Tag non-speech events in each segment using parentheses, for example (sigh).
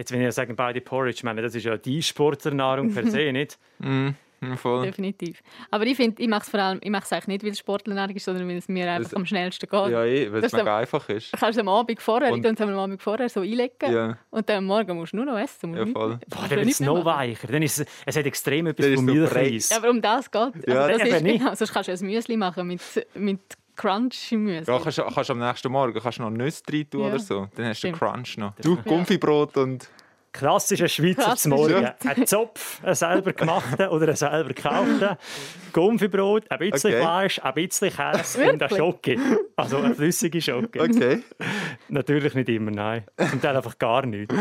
Jetzt, wenn ich sage, beide Porridge, ich meine, das ist ja die Sportlernahrung per se, nicht? Mm, voll. Definitiv. Aber ich finde, ich mache es vor allem, ich mache es eigentlich nicht, weil es Sportlernahrung ist, sondern weil es mir einfach Das- am schnellsten geht. Ja, eh, weil es mega einfach ist. Du kannst es am Abend vorher, Und- ich es am Abend vorher so einlegen Ja, und dann am Morgen musst du nur noch essen. ja voll. Boah, dann du wird es noch weicher. Dann ist es, es hat extrem etwas so Milchreis. Ja, aber um das geht es. Ja, Also das ist nicht. genau, sonst kannst du ein Müsli machen mit, mit Crunch im Müsli. Ja, kannst, du- kannst du am nächsten Morgen kannst du noch Nüsse rein tun Ja. oder so. Dann hast du den Stimmt. Crunch noch. Du, Gumpfibrot und... Klassischer Schweizer Klassisch. zum Morgen. Ja. Ein Zopf, ein selber gemachten oder ein selber gekauften. Gumpfibrot, ein bisschen Okay. Fleisch, ein bisschen Käse und Wirklich? Schoki. Also eine flüssige Schoki. Okay. Natürlich nicht immer, nein. Zum Teil einfach gar nicht.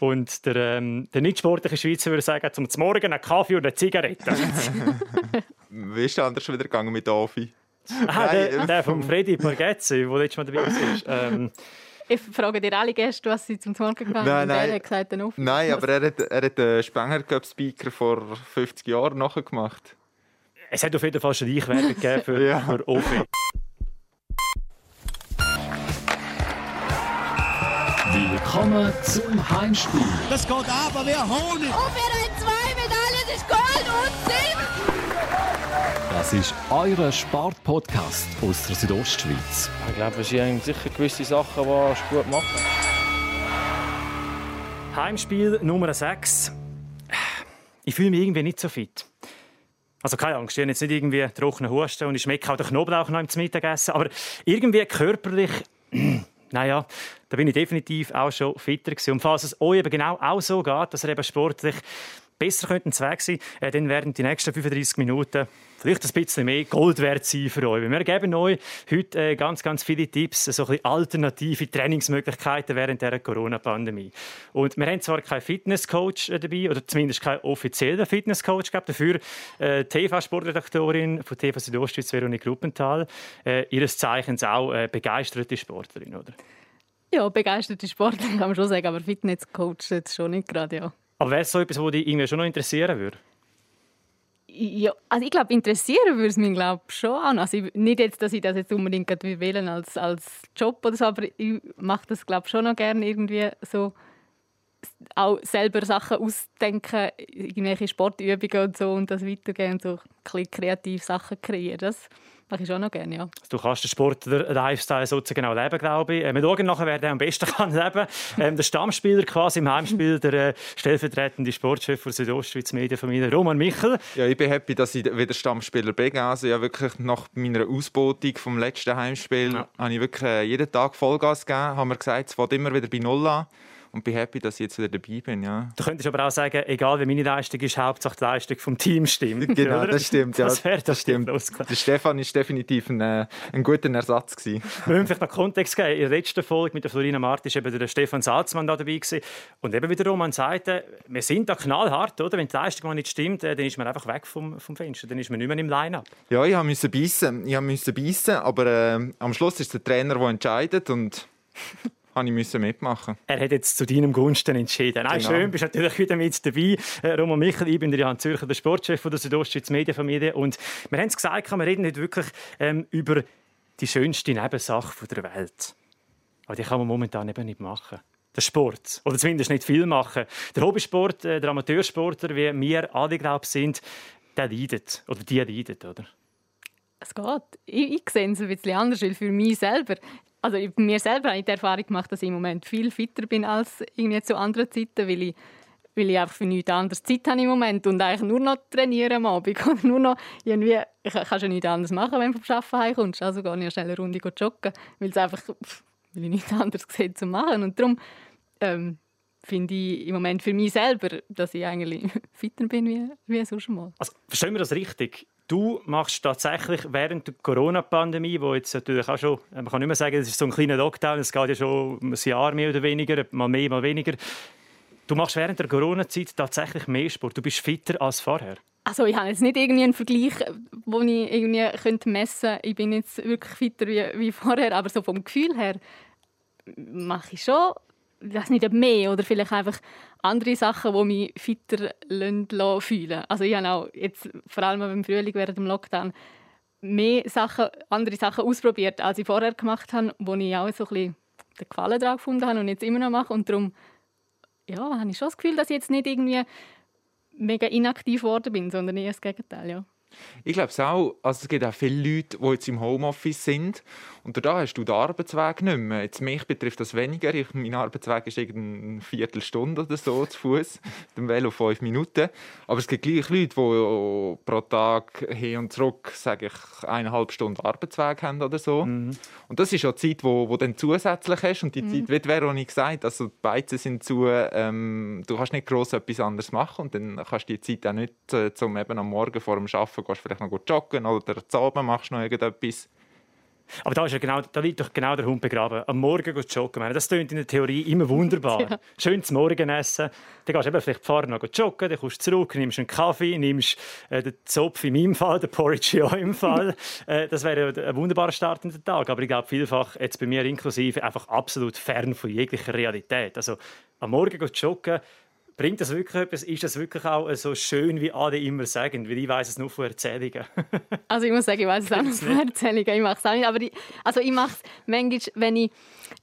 Und der, ähm, der nicht sportliche Schweizer würde sagen, zum Morgen einen Kaffee und eine Zigarette. Wie ist es anders wieder gegangen mit Afi? Ah, der, Nein, der von Freddy Borgezzi, der letztes Mal dabei war. Ähm, Ich frage dir alle Gäste, was sie zum Morgen gegangen Nein, und nein. hat gesagt, dann auf. Nein, aber er hat, er hat den Spenger Cup Speaker vor 50 Jahren nachgemacht. es hat auf jeden Fall Schleichwerbung gegeben für, (laughs) Ja. für Ofi. Willkommen zum Heimspiel. Das geht aber wie Honig. Wir haben zwei Medaillen, das ist Gold und Silber. Das ist euer Sportpodcast aus der Südostschweiz. Ich glaube, es sind sicher gewisse Sachen, die er gut machen. Heimspiel Nummer 6. Ich fühle mich irgendwie nicht so fit. Also keine Angst, ich habe jetzt nicht irgendwie trockenen Husten und ich schmecke auch den Knoblauch noch zum Mittagessen, aber irgendwie körperlich, (clears throat) naja, da bin ich definitiv auch schon fitter gewesen. Und falls es euch eben genau auch so geht, dass ihr eben sportlich besser könnten Zweck sein, äh, dann werden die nächsten 35 Minuten vielleicht ein bisschen mehr Gold wert sein für euch. Wir geben euch heute äh, ganz, ganz viele Tipps, so ein bisschen alternative Trainingsmöglichkeiten während der Corona-Pandemie. Und wir haben zwar keinen Fitnesscoach äh, dabei, oder zumindest keinen offiziellen Fitnesscoach gehabt, dafür äh, TV-Sportredaktorin von TV Südostschweiz, Veronique Gruppenthal, äh, ihres Zeichens auch äh, begeisterte Sportlerin, oder? Ja, begeisterte Sportler kann man schon sagen, aber Fitnesscoach jetzt schon nicht gerade, ja. Aber wäre es so etwas, was dich irgendwie schon noch interessieren würde? Ja, also ich glaube, interessieren würde es mich glaub, schon auch. Also ich, nicht jetzt, dass ich das jetzt unbedingt wählen als, als Job oder so, aber ich mache das glaube schon noch gerne irgendwie so auch selber Sachen ausdenken, irgendwelche Sportübungen und so und das weitergehen und so ein kreativ Sachen kreieren. Das mache ich schon noch gerne, ja. Du kannst den Sportler-Lifestyle sozusagen auch leben, glaube ich. Äh, Wir schauen nachher, wer den am besten (laughs) kann leben ähm, Der Stammspieler quasi im Heimspiel, der äh, stellvertretende Sportchef der Südostschweiz Medienfamilie, Roman Michel. Ja, ich bin happy, dass ich wieder Stammspieler bin. Also ja, wirklich nach meiner Ausbeutung vom letzten Heimspiel Ja. habe ich wirklich äh, jeden Tag Vollgas gegeben. Haben wir gesagt, es fängt immer wieder bei Null an. Und bin happy, dass ich jetzt wieder dabei bin. Ja. Du könntest aber auch sagen, egal wie meine Leistung ist, Hauptsache die Leistung vom Team stimmt. (laughs) Genau, (laughs) oder? das stimmt. Ja, Das wäre das stimmt. Der Stefan ist definitiv ein, äh, ein guter Ersatz gewesen. (laughs) Wir müssen vielleicht noch Kontext geben. In der letzten Folge mit der Florina Marti war eben der Stefan Salzmann da dabei. Gewesen. Und eben wieder Roman sagte, wir sind da knallhart, oder? Wenn die Leistung mal nicht stimmt, äh, dann ist man einfach weg vom, vom Fenster. Dann ist man nicht mehr im Line-Up. Ja, ich musste beißen. Ich musste beißen, aber äh, am Schluss ist der Trainer, der entscheidet und habe ich müssen mitmachen. Er hat jetzt zu deinem Gunsten entschieden. Nein, Genau. schön, bist natürlich wieder mit dabei. Äh, Roman Michel, ich bin der Jan Zürcher, der Sportchef von der Südostschweiz Medienfamilie. Und wir haben es gesagt, wir reden nicht wirklich ähm, über die schönste Nebensache der Welt. Aber die kann man momentan eben nicht machen. Der Sport. Oder zumindest nicht viel machen. Der Hobbysport, äh, der Amateursportler, wie wir alle, glaube ich, sind, der leidet. Oder die leidet, oder? Es geht. Ich, ich sehe es ein bisschen anders, weil für mich selber, also mir selber habe ich die Erfahrung gemacht, dass ich im Moment viel fitter bin als irgendwie zu anderen Zeiten, weil ich, weil ich einfach für nichts anderes Zeit habe im Moment und eigentlich nur noch trainieren am Abend (laughs) oder nur noch irgendwie, ich kann ja nichts anderes machen, wenn du vom Arbeiten heimkommst, also gehe ich schnell eine Runde joggen, weil es einfach, weil ich nichts anderes sehe zu machen und darum ähm, finde ich im Moment für mich selber, dass ich eigentlich (laughs) fitter bin wie, wie sonst mal. Also, verstehen wir das richtig? Du machst tatsächlich während der Corona-Pandemie, wo jetzt natürlich auch schon, man kann nicht mehr sagen, es ist so ein kleiner Lockdown, es geht ja schon ein Jahr mehr oder weniger, mal mehr, mal weniger. Du machst während der Corona-Zeit tatsächlich mehr Sport. Du bist fitter als vorher. Also ich habe jetzt nicht irgendwie einen Vergleich, wo ich irgendwie könnte messen könnte, ich bin jetzt wirklich fitter wie, wie vorher, aber so vom Gefühl her mache ich schon, weiß nicht, mehr oder vielleicht einfach andere Sachen, die mich fitter fühlen Also ich habe auch jetzt, vor allem im Frühling während dem Lockdown, mehr Sachen, andere Sachen ausprobiert, als ich vorher gemacht habe, wo ich auch so ein bisschen den Gefallen daran gefunden habe und jetzt immer noch mache und darum ja, habe ich schon das Gefühl, dass ich jetzt nicht irgendwie mega inaktiv geworden bin, sondern eher das Gegenteil, ja. Ich glaube es auch. Also es gibt auch viele Leute, die jetzt im Homeoffice sind und da hast du den Arbeitsweg nicht mehr. Jetzt mich betrifft das weniger. Ich, mein Arbeitsweg ist eine Viertelstunde oder so zu Fuß, dem Velo fünf Minuten. Aber es gibt gleich Leute, die pro Tag hin und zurück, sage ich, eineinhalb Stunden Arbeitsweg haben oder so. Mhm. Und das ist ja die Zeit, wo, wo dann zusätzlich hast und die mhm. Zeit, wie Veronik gesagt, also die Beizen sind zu, ähm, du kannst nicht gross etwas anderes machen und dann kannst du die Zeit auch nicht, äh, zum eben am Morgen vor dem Arbeiten gehst vielleicht noch joggen oder zu Abend machst du noch irgendetwas. Aber da, ist ja genau, da liegt doch genau der Hund begraben. Am Morgen joggen. Das klingt in der Theorie immer wunderbar. (laughs) ja. Schön zum Morgen essen. Dann gehst du eben vielleicht vorher noch joggen, dann kommst du zurück, nimmst einen Kaffee, nimmst äh, den Zopf in meinem Fall, den Porridge in eurem Fall. (laughs) äh, das wäre ein wunderbarer Start in den Tag. Aber ich glaube, vielfach, jetzt bei mir inklusive, einfach absolut fern von jeglicher Realität. Also am Morgen joggen, Bringt das wirklich etwas? Ist das wirklich auch so schön, wie alle immer sagen? Weil ich weiß es nur von Erzählungen. (laughs) also ich muss sagen, ich weiß es auch nur von Erzählungen. Ich mache es auch nicht. Aber ich, also ich mache es manchmal, wenn ich...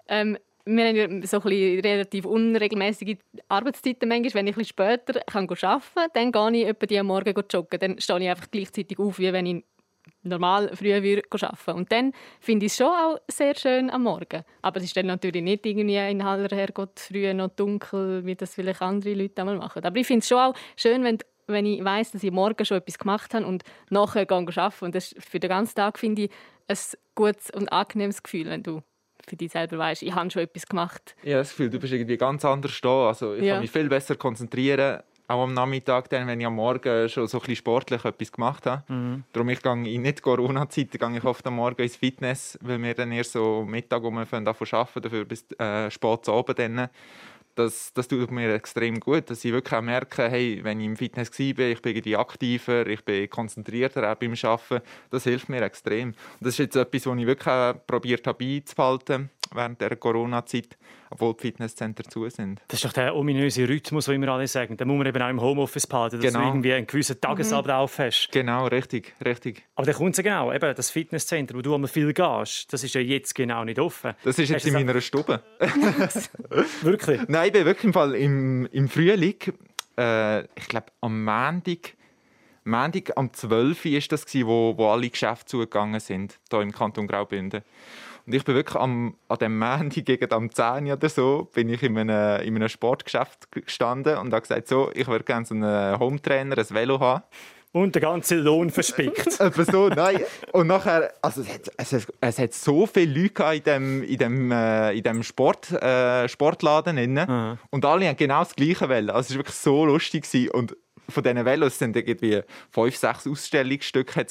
Ähm, wir haben ja so ein relativ unregelmäßige Arbeitszeiten manchmal. Wenn ich ein später kann arbeiten kann, dann gehe ich etwa die am Morgen joggen. Dann stehe ich einfach gleichzeitig auf, wie wenn ich normal früher würde arbeiten Und dann finde ich es schon auch sehr schön am Morgen. Aber es ist dann natürlich nicht irgendwie in aller Herrgott früh noch dunkel, wie das vielleicht andere Leute einmal machen. Aber ich finde es schon auch schön, wenn, wenn ich weiß, dass ich morgen schon etwas gemacht habe und nachher gehe arbeiten. Und das für den ganzen Tag finde ich ein gutes und angenehmes Gefühl, wenn du für dich selber weißt, ich habe schon etwas gemacht. Ja, das Gefühl, du bist irgendwie ganz anders da. Also ich ja. kann mich viel besser konzentrieren auch am Nachmittag, dann, wenn ich am Morgen schon so ein bisschen sportlich etwas gemacht habe. Mhm. Darum ich gehe in nicht Corona-Zeiten gehe ich oft am Morgen ins Fitness, weil wir dann erst so Mittag um arbeiten, dafür bis äh, spät zu Abend dann das, das tut mir extrem gut, dass ich wirklich auch merke, hey, wenn ich im Fitness war, ich bin irgendwie aktiver, ich bin konzentrierter auch beim Arbeiten. Das hilft mir extrem. Und das ist jetzt etwas, was ich wirklich auch probiert habe beizubehalten während der Corona-Zeit, obwohl die Fitnesscenter zu sind. Das ist doch der ominöse Rhythmus, den immer alle sagen. Den muss man eben auch im Homeoffice behalten, dass genau. du irgendwie einen gewissen Tagesablauf mhm. hast. Genau, richtig, richtig. Aber dann kommt es genau, eben das Fitnesscenter, wo du einmal viel gehst, das ist ja jetzt genau nicht offen. Das ist jetzt hast in meiner Stube. (laughs) wirklich? Nein, ich bin wirklich im, Fall im, im Frühling, äh, ich glaube am Montag, Montag am 12. war das, wo, wo alle Geschäfte zugegangen sind, hier im Kanton Graubünden. Und ich bin wirklich am, an dem Montag gegen am 10 oder so, bin ich in einem, in einem Sportgeschäft gestanden und habe gesagt, so, ich würde gerne so einen Hometrainer, ein Velo haben. Und den ganzen Lohn verspickt. (laughs) Etwa so, nein. Und nachher, also es hat, es hat, es hat so viele Leute in dem, in dem, äh, in dem Sport, äh, Sportladen. Drin. Und alle haben genau das gleiche Velo. Also es war wirklich so lustig. Gewesen. Und von diesen Velos sind irgendwie fünf, sechs Ausstellungsstücke.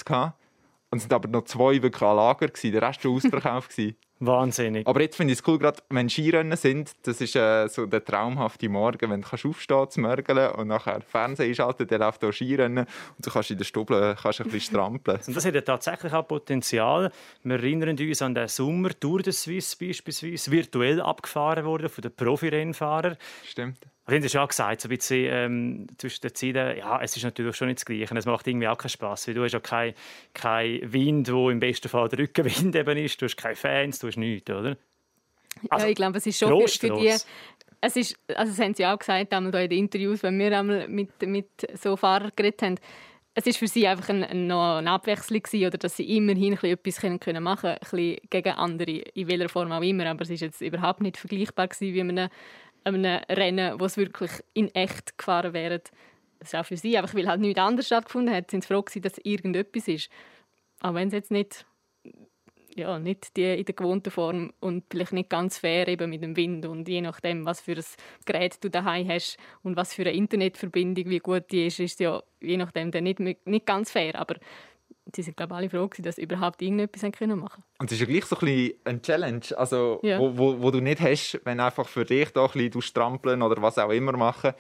Und es sind aber noch zwei wirklich an Lager. Gewesen. Der Rest war ausverkauft. Wahnsinnig. Aber jetzt finde ich es cool, gerade wenn Skirennen sind, das ist äh, so der traumhafte Morgen, wenn du kannst aufstehen zu mörgeln und nachher Fernsehen einschalten, dann läuft auch Skirennen und du kannst in der Stube kannst ein bisschen strampeln. Und das hat ja tatsächlich auch Potenzial. Wir erinnern uns an den Sommer Tour de Suisse beispielsweise, virtuell abgefahren wurde von den Profirennfahrern. Stimmt. Aber du hast ja gesagt, so ein bisschen ähm, zwischen den Zeiten, ja, es ist natürlich schon nicht das Gleiche. Es macht irgendwie auch keinen Spass, weil du hast ja keinen kein Wind, wo im besten Fall der Rückenwind (laughs) eben ist. Du hast keine Fans, du hast nichts, oder? Also, ja, ich glaube, es ist schon Trost, für, für die... Es ist, also das haben sie auch gesagt, einmal in den Interviews, wenn wir einmal mit, mit so Fahrern geredet haben, es ist für sie einfach ein, ein, noch eine Abwechslung gewesen, oder dass sie immerhin etwas können, können machen können, gegen andere, in welcher Form auch immer. Aber es ist jetzt überhaupt nicht vergleichbar gewesen, wie man einem Rennen, wo es wirklich in echt gefahren wäre. Das ist auch für sie, einfach weil halt nichts anderes stattgefunden hat, sind sie froh gewesen, dass irgendetwas ist. Auch wenn es jetzt nicht, ja, nicht die in der gewohnten Form und vielleicht nicht ganz fair eben mit dem Wind und je nachdem, was für ein Gerät du daheim hast und was für eine Internetverbindung, wie gut die ist, ist ja je nachdem dann nicht, nicht ganz fair. Aber sie sind glaube alle froh dass sie überhaupt irgendetwas machen können. Und es ist ja gleich so ein bisschen eine Challenge, also, ja. wo, wo, wo, du nicht hast, wenn einfach für dich da ein bisschen strampeln oder was auch immer machen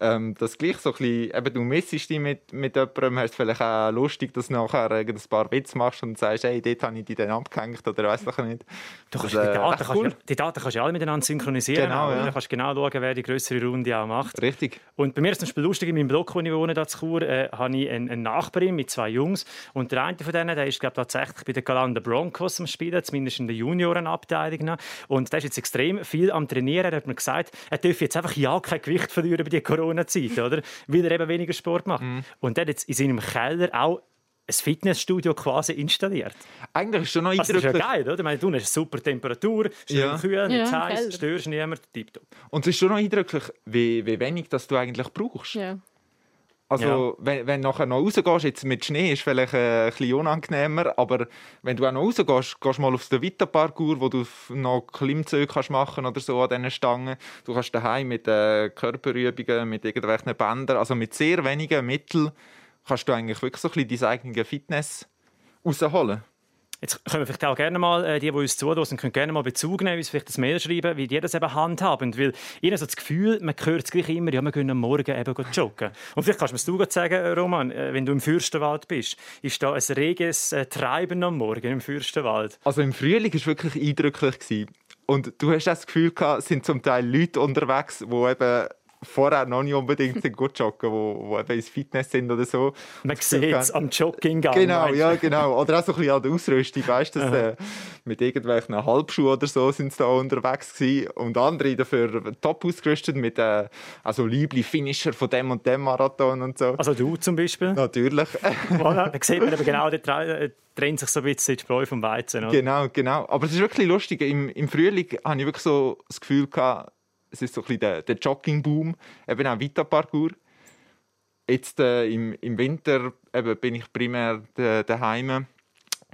ähm, das gleich so ein bisschen, eben, du missest dich mit, mit jemandem, hast vielleicht auch lustig, dass du nachher ein paar Witze machst und sagst, hey, dort habe ich dich dann abgehängt oder weiß ich nicht. Du kannst, das, äh, die, Daten cool. kannst, die Daten kannst du alle miteinander synchronisieren. Genau, ja. Du kannst genau schauen, wer die größere Runde auch macht. Richtig. Und bei mir ist es zum Beispiel lustig, in meinem Blog, wo ich wohne, da zu Chur, äh, habe ich eine, eine Nachbarin mit zwei Jungs und der eine von denen, der ist glaube tatsächlich bei den Galanda Broncos zum Spielen, zumindest in der Juniorenabteilung. Und der ist jetzt extrem viel am Trainieren. Er hat mir gesagt, er dürfe jetzt einfach ja kein Gewicht verlieren über die Corona-Zeit, oder? Weil er eben weniger Sport macht. Mhm. Und er hat jetzt in seinem Keller auch ein Fitnessstudio quasi installiert. Eigentlich ist schon noch also, eindrücklich. Das ist ja geil, oder? Ich meine, du hast super Temperatur, schön ja. kühl, nicht ja, heiß, störst niemand, tipptopp. Und es ist schon noch eindrücklich, wie, wie wenig das du eigentlich brauchst. Ja. Also, ja. wenn, wenn du nachher noch rausgehst, jetzt mit Schnee ist vielleicht äh, ein bisschen unangenehmer, aber wenn du auch noch rausgehst, gehst du mal auf den Vita-Parcours, wo du noch Klimmzüge kannst machen oder so an diesen Stangen. Du kannst daheim mit äh, Körperübungen, mit irgendwelchen Bändern, also mit sehr wenigen Mitteln, kannst du eigentlich wirklich so ein bisschen deine eigene Fitness rausholen. Jetzt können wir vielleicht auch gerne mal, äh, die, die uns zuhören, können gerne mal Bezug nehmen, uns vielleicht ein Mail schreiben, wie die das eben handhaben. Weil habe so das Gefühl, man hört es gleich immer, ja, wir gehen am Morgen eben joggen. Und vielleicht kannst du mir das sagen, Roman, äh, wenn du im Fürstenwald bist. Ist da ein reges äh, Treiben am Morgen im Fürstenwald? Also im Frühling war es wirklich eindrücklich. Und du hast das Gefühl es sind zum Teil Leute unterwegs, die eben vorher noch nicht unbedingt sind (laughs) gut joggen, wo, wo eben ins Fitness sind oder so. Man sieht es am Jogginggang. Genau, ja, genau. Oder auch so ein bisschen an der Ausrüstung, weißt du, äh, mit irgendwelchen Halbschuhen oder so sind sie da unterwegs gewesen. Und andere dafür top ausgerüstet mit äh, also liebli Finisher von dem und dem Marathon und so. Also du zum Beispiel? Natürlich. (laughs) voilà, da sieht man eben genau, der äh, trennt sich so ein bisschen die Spreu vom Weizen. Oder? Genau, genau. Aber es ist wirklich lustig. Im, Im Frühling habe ich wirklich so das Gefühl gehabt, es ist so ein bisschen der, der Jogging-Boom, eben auch Vita-Parcours. Jetzt äh, im, im Winter eben, bin ich primär daheim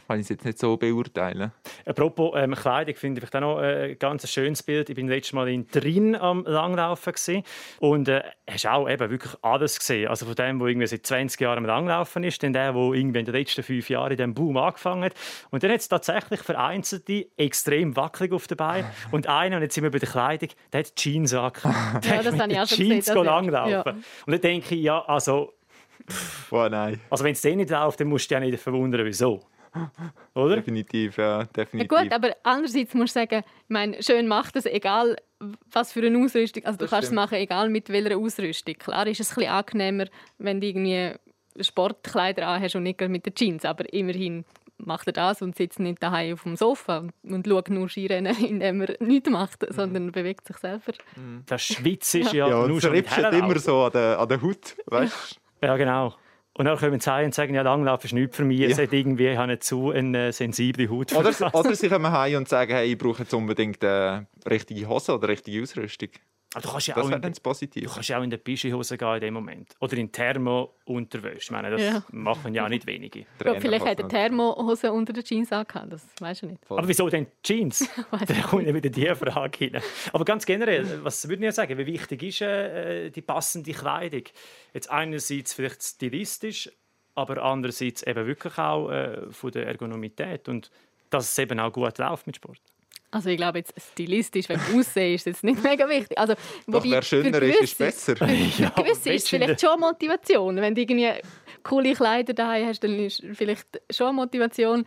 kann ich es jetzt nicht so beurteilen. Apropos ähm, Kleidung, finde ich auch noch äh, ein ganz schönes Bild. Ich bin letztes Mal in Trin am Langlaufen gewesen, und äh, hast auch eben wirklich alles gesehen. Also von dem, der irgendwie seit 20 Jahren am Langlaufen ist, dann der, der irgendwie in den letzten fünf Jahren in diesem Boom angefangen hat. Und dann hat es tatsächlich vereinzelte extrem wackelig auf der Beine. (laughs) Und einer, und jetzt sind wir bei der Kleidung, der hat Jeans angehabt. (laughs) Ja, das habe ich auch schon Jeans gesehen. langlaufen. Ja. Und dann denke ich, ja, also... Pff, oh nein. Also wenn es den nicht läuft, dann musst du dich ja nicht verwundern, wieso. Oder? Definitiv, ja. Definitiv. Ja gut, aber andererseits musst du sagen, ich meine, schön macht es, egal was für eine Ausrüstung. Also du kannst stimmt. es machen, egal mit welcher Ausrüstung. Klar ist es ein bisschen angenehmer, wenn du irgendwie Sportkleider anhast und nicht mit den Jeans, aber immerhin macht er das und sitzt nicht daheim auf dem Sofa und, und schaut nur Skirennen, (laughs) indem er nichts macht, mhm. sondern bewegt sich selber. Das Schwitz ist ja, ja, ja nur schon immer so an der, an der Haut, weißt? Ja, genau. Und dann kommen sie und sagen, ja, Langlauf ist nichts für mich. Ja. Es hat irgendwie ich habe nicht zu eine sensible Haut. Oder, oder sie kommen heim und sagen, hey, ich brauche jetzt unbedingt eine richtige Hose oder richtige Ausrüstung. Aber du kannst ja das auch in, positiv. Du kannst ja auch in der Pischihose gehen in dem Moment. Oder in Thermo-Unterwäsche. Ich meine, das ja. machen ja nicht wenige. Ja, vielleicht hat er Thermo-Hose unter den Jeans angehabt, das weißt du nicht. Voll. Aber wieso denn Jeans? (laughs) da kommt ja wieder die Frage rein. Aber ganz generell, was würde ich sagen, wie wichtig ist äh, die passende Kleidung? Jetzt einerseits vielleicht stilistisch, aber andererseits eben wirklich auch äh, von der Ergonomität und dass es eben auch gut läuft mit Sport. Also ich glaube, jetzt stilistisch, wenn du aussehst, ist es nicht mega wichtig. Also, Doch, wer schöner ist, ist besser. (laughs) ja, gewisse ist es vielleicht schon Motivation. Wenn du irgendwie coole Kleider daheim hast, dann ist vielleicht schon Motivation.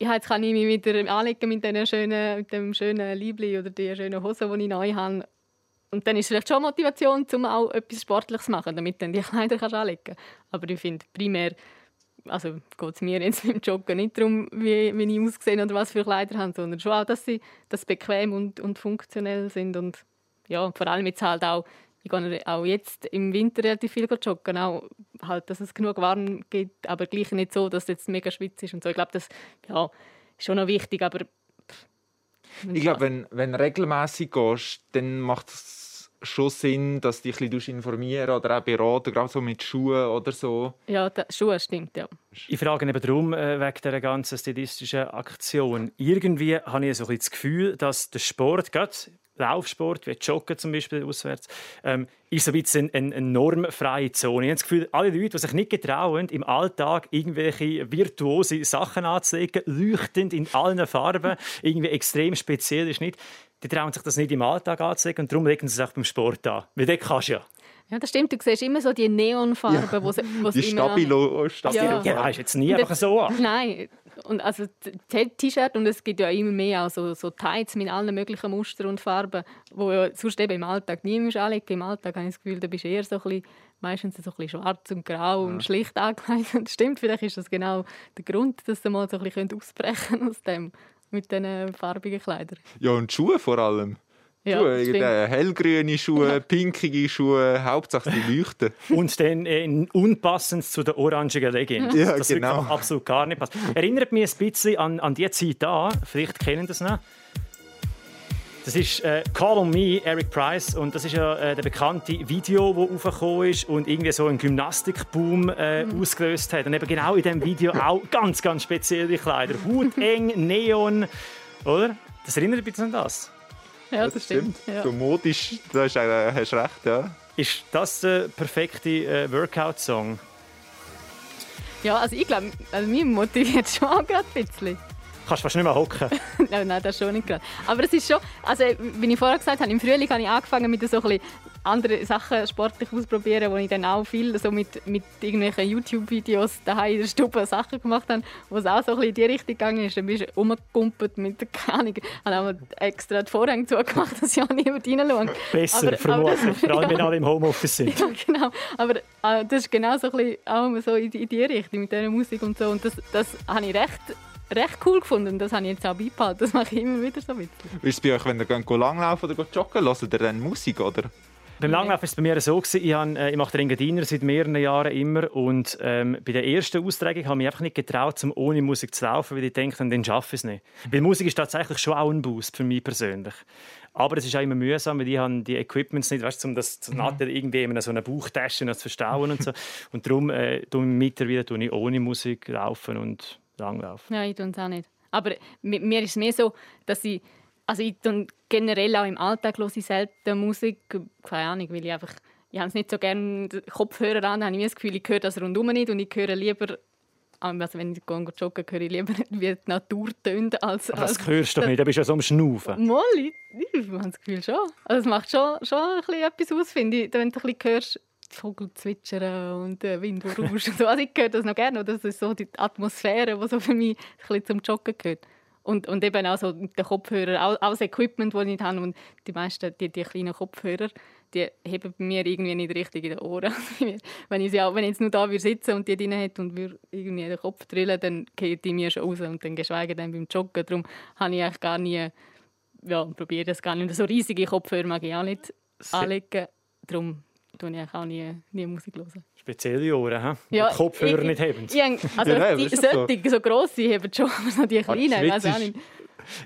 Ja, jetzt kann ich mich wieder anlegen mit, mit dem schönen Liebling oder der schönen Hose, die ich neu habe. Und dann ist es vielleicht schon Motivation, um auch etwas Sportliches zu machen, damit du die Kleider kannst anlegen kannst. Aber ich finde primär also geht es mir jetzt (laughs) beim Joggen nicht darum, wie, wie ich aussehe oder was für Kleider habe, sondern schon auch, dass sie dass bequem und, und funktionell sind und ja, vor allem jetzt halt auch, ich gehe auch jetzt im Winter relativ viel joggen, auch halt, dass es genug warm gibt, aber gleich nicht so, dass es jetzt mega schwitzt ist und so. Ich glaube, das ja, ist schon noch wichtig, aber ich glaube, wenn, wenn regelmäßig gehst, dann macht es schon Sinn, dass du dich ein bisschen informieren oder auch beraten, gerade so mit Schuhen oder so. Ja, das, Schuhe stimmt, ja. Ich frage eben darum, äh, wegen dieser ganzen stilistischen Aktion. Irgendwie habe ich so ein bisschen das Gefühl, dass der Sport, gerade Laufsport, wie Joggen zum Beispiel auswärts, ähm, ist so ein bisschen eine, eine normfreie Zone. Ich habe das Gefühl, alle Leute, die sich nicht getrauen, im Alltag irgendwelche virtuose Sachen anzulegen, leuchtend in allen Farben, (laughs) irgendwie extrem speziell ist nicht, die trauen sich das nicht im Alltag anzulegen und darum legen sie es auch beim Sport an. Weil dort kannst du ja. Ja, das stimmt. Du siehst immer so die Neonfarben, ja. wo sie, Die. Stabilo, Stabilo. Ja. Ja, ist jetzt nie einfach so an. Nein, und also T-Shirt und es gibt ja immer mehr auch so, so Tights mit allen möglichen Mustern und Farben, wo ja sonst eben im Alltag nie musst anlegen. Im Alltag habe ich das Gefühl, da bist du eher so ein bisschen, meistens so ein bisschen schwarz und grau und schlicht angekleidet. Und stimmt, vielleicht ist das genau der Grund, dass sie mal so ein bisschen ausbrechen können aus dem mit diesen farbigen Kleidern. Ja, und Schuhe vor allem. Ja, Schuhe, das stimmt. äh, hellgrüne Schuhe, pinkige Schuhe, Hauptsache die leuchten. (laughs) Und dann äh, unpassend zu der orangigen Leggings. Ja, das genau. wirklich absolut gar nicht passt. Erinnert mich ein bisschen an, an die Zeit an, vielleicht kennen das noch. Das ist äh, Call on Me, Eric Price. Und das ist ja äh, der bekannte Video, das aufgekommen ist und irgendwie so einen Gymnastikboom äh, Mhm. ausgelöst hat. Und eben genau in diesem Video auch ganz, ganz spezielle Kleider. Hauteng, Neon. Oder? Das erinnert ein bisschen an das. Ja, das, stimmt. Ja. So modisch, da hast du hast recht, ja. Ist das der perfekte äh, Workout-Song? ja, also ich glaube, also mich motiviert (laughs) schon gerade ein bisschen. Kannst fast nicht mehr hocken. (laughs) nein, nein, das schon nicht gerade. Aber es ist schon, also wie ich vorher gesagt habe, im Frühling habe ich angefangen mit so ein bisschen andere Sachen sportlich ausprobieren, wo ich dann auch viel so mit, mit irgendwelchen YouTube-Videos daheim in der Stube Sachen gemacht habe, wo es auch so ein bisschen in die Richtung gegangen ist. Dann bist du rumgekumpelt mit der keine Ahnung, habe auch extra die Vorhänge zugemacht, dass ich auch niemand reinschaue. Besser, Aber- vermutlich. (laughs) Vor allem, wenn ja. alle im Homeoffice sind. Ja, genau. Aber äh, das ist genau so, ein bisschen, auch so in, die- in die Richtung mit dieser Musik und so. Und das, das habe ich recht, recht cool gefunden. Das habe ich jetzt auch beibehalten. Das mache ich immer wieder so mit. Ist es bei euch, wenn ihr geht langlaufen oder geht joggen, hört ihr dann Musik, oder? Beim Langlauf war es bei mir so, gewesen, ich, habe, äh, ich mache den Engadiner seit mehreren Jahren immer und ähm, bei der ersten Austragung habe ich mich einfach nicht getraut, um ohne Musik zu laufen, weil ich denke, dann schaffe ich es nicht. Weil Musik ist tatsächlich schon auch ein Boost für mich persönlich. Aber es ist auch immer mühsam, weil ich habe die Equipments nicht, weißt, um das zu natten, irgendwie in so einer Bauchtasche zu verstauen und so. Und darum äh, tue ich mittlerweile tue ich ohne Musik laufen und langlaufen. Ja, ich tue es auch nicht. Aber mi- mir ist es mehr so, dass ich, also ich tue generell auch im Alltag höre ich selten Musik, keine Ahnung, weil ich einfach, ich habe es nicht so gerne Kopfhörer an, habe ich das Gefühl, ich höre das rundum nicht und ich höre lieber, also wenn ich gehe joggen, höre ich lieber, (laughs) wie die Natur tönt, als... Aber das als- hörst du doch nicht, da bist du ja so am Schnaufen. Mal, ich, ich habe das Gefühl schon. Also es macht schon, schon ein bisschen etwas aus, finde ich, wenn du ein bisschen hörst, die Vögel zwitschern und der Wind, der rauscht. und so. Also ich höre das noch gerne. und Das ist so die Atmosphäre, die so für mich ein bisschen zum Joggen gehört. Und, und eben auch so mit den Kopfhörern, auch, auch das Equipment, das ich nicht habe. Und die meisten, die, die kleinen Kopfhörer, die heben bei mir irgendwie nicht richtig in den Ohren. (laughs) wenn, ich sie auch, wenn ich jetzt nur da sitzen und die drin hätte und würde irgendwie den Kopf drillen, dann geht die mir schon raus. Und dann geschweige denn beim Joggen. Darum habe ich eigentlich gar nie ja, probiere das gar nicht. So riesige Kopfhörer mag ich auch nicht anlegen. Darum tue ich auch nie, nie Musik hören. Spezielle Ohren, he? die Kopfhörer ich- nicht haben. Also Ja, nein, die doch so. solche, so grosse haben schon, (laughs) aber so die kleinen, die weiß auch nicht.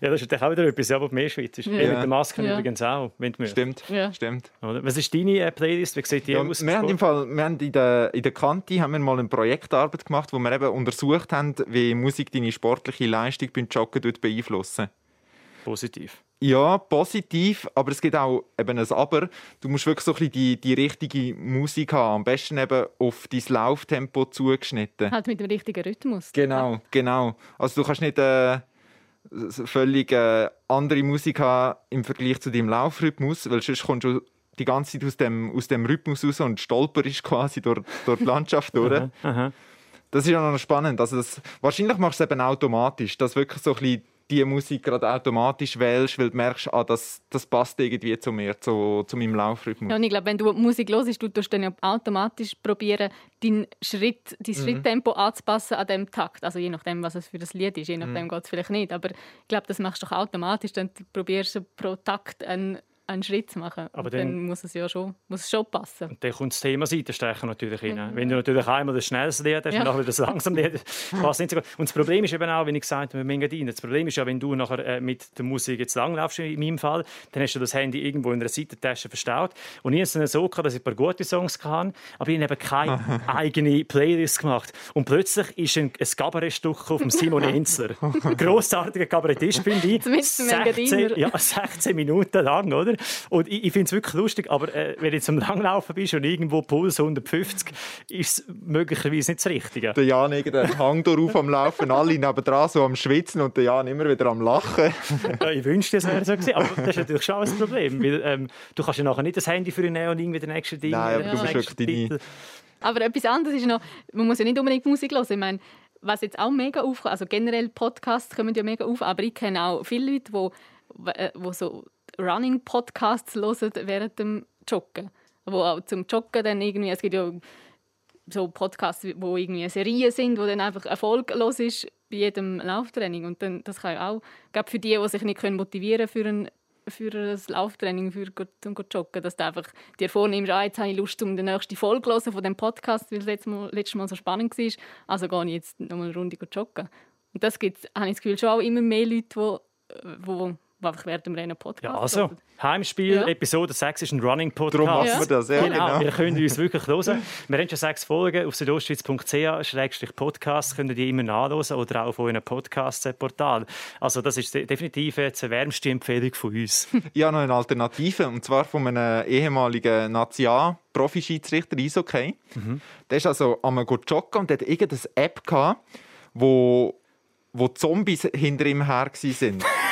Ja, das ist natürlich auch wieder etwas, ja, was mehr Schweiz ist. Ja. Ja. Mit den Masken Ja. übrigens auch, wenn du möchtest. Stimmt, Ja. stimmt. Oder? Was ist deine äh, Playlist? Wie sieht die Ja, aus? wir haben im Fall, wir haben in der, in der Kante haben wir mal eine Projektarbeit gemacht, wo wir eben untersucht haben, wie Musik deine sportliche Leistung beim Joggen beeinflussen. Positiv. Ja, positiv, aber es gibt auch eben ein Aber. Du musst wirklich so ein bisschen die, die richtige Musik haben. Am besten eben auf dein Lauftempo zugeschnitten. Halt mit dem richtigen Rhythmus. Genau, genau. Also du kannst nicht äh, völlig äh, andere Musik haben im Vergleich zu deinem Laufrhythmus, weil sonst kommst du die ganze Zeit aus dem, aus dem Rhythmus raus und stolperst quasi durch, durch die Landschaft (laughs) durch. Aha, aha. Das ist ja noch spannend. Also das, wahrscheinlich machst du es eben automatisch, dass wirklich so ein bisschen die Musik gerade automatisch wählst, weil du merkst, ah, das, das passt irgendwie zu mir, zu, zu meinem Laufrhythmus. Ja, und ich glaube, wenn du Musik hörst, du tust dann ja automatisch probieren, deinen Schritt, dein Schritttempo anzupassen an dem Takt. Also je nachdem, was es für das Lied ist. Je nachdem geht es vielleicht nicht. Aber ich glaube, das machst du doch automatisch. Dann probierst du pro Takt einen, einen Schritt zu machen. Aber dann- dann muss es ja schon, muss es schon passen. Und dann kommt das Thema Seitenstechen natürlich rein. Wenn du natürlich einmal das schnelles Lied hast Ja. und nachher das langsame Lied, passt nicht so gut. Und das Problem ist eben auch, wie ich gesagt habe, mit Mengadin, das Problem ist ja, wenn du nachher äh, mit der Musik jetzt langlaufst, in meinem Fall, dann hast du das Handy irgendwo in einer Seitentasche verstaut. Und ich habe es dann so gehabt, dass ich ein paar gute Songs hatte, aber ich habe eben keine (laughs) eigene Playlist gemacht. Und plötzlich ist ein, ein Kabarettstück auf dem Simon Enzler. (laughs) Grossartiger Kabarettist, finde ich. Zumindest ein 16, Engadiner. ja, 16 Minuten lang, oder? Immer. Und ich, ich finde es wirklich lustig, aber äh, wenn du zum Langlaufen bist und irgendwo Puls 150, ist es möglicherweise nicht das Richtige. Der Jan irgendeinen Hang auf am Laufen, alle nebendran so am Schwitzen und der Jan immer wieder am Lachen. ja, ich wünschte, es wäre so gewesen, aber das ist natürlich schon ein Problem, weil ähm, du kannst ja nachher nicht das Handy für ihn nehmen und irgendwie den nächsten Ding... Nein, aber äh, du musst wirklich deine-. Aber etwas anderes ist noch, man muss ja nicht unbedingt Musik hören. Ich meine, was jetzt auch mega aufkommt, also generell Podcasts kommen ja mega auf, aber ich kenne auch viele Leute, die, äh, die so Running-Podcasts hören während dem Joggen. Wo auch zum Joggen dann irgendwie, es gibt ja so Podcasts, wo irgendwie Serien sind, wo dann einfach erfolglos ist bei jedem Lauftraining. Und dann, das kann ja auch, gerade für die, die sich nicht können motivieren für ein für ein Lauftraining, für go joggen, dass du einfach dir vornimmst, ah, jetzt habe ich Lust, um die nächste Folge zu hören von dem Podcast, weil es letztes Mal, letztes Mal so spannend war. Also gehe ich jetzt noch mal eine Runde joggen. Und das gibt habe ich das Gefühl, schon auch immer mehr Leute, die, die einfach während dem Rennen Podcast Ja, also. Heimspiel, Ja. Episode 6 ist ein Running-Podcast. Darum machen wir das, ja, Genau, genau. ihr könnt uns wirklich hören. Wir haben schon sechs Folgen auf südostschweiz.ch-podcast. Könnt ihr die immer nachlesen oder auch auf eurem Podcast-Portal. Also das ist de- definitiv jetzt eine wärmste Empfehlung von uns. (laughs) Ich habe noch eine Alternative, und zwar von einem ehemaligen National-Profi-Schiedsrichter Eishockey. Der ist also am joggen und hat irgendeine App gehabt, wo, wo Zombies hinter ihm her waren. (laughs)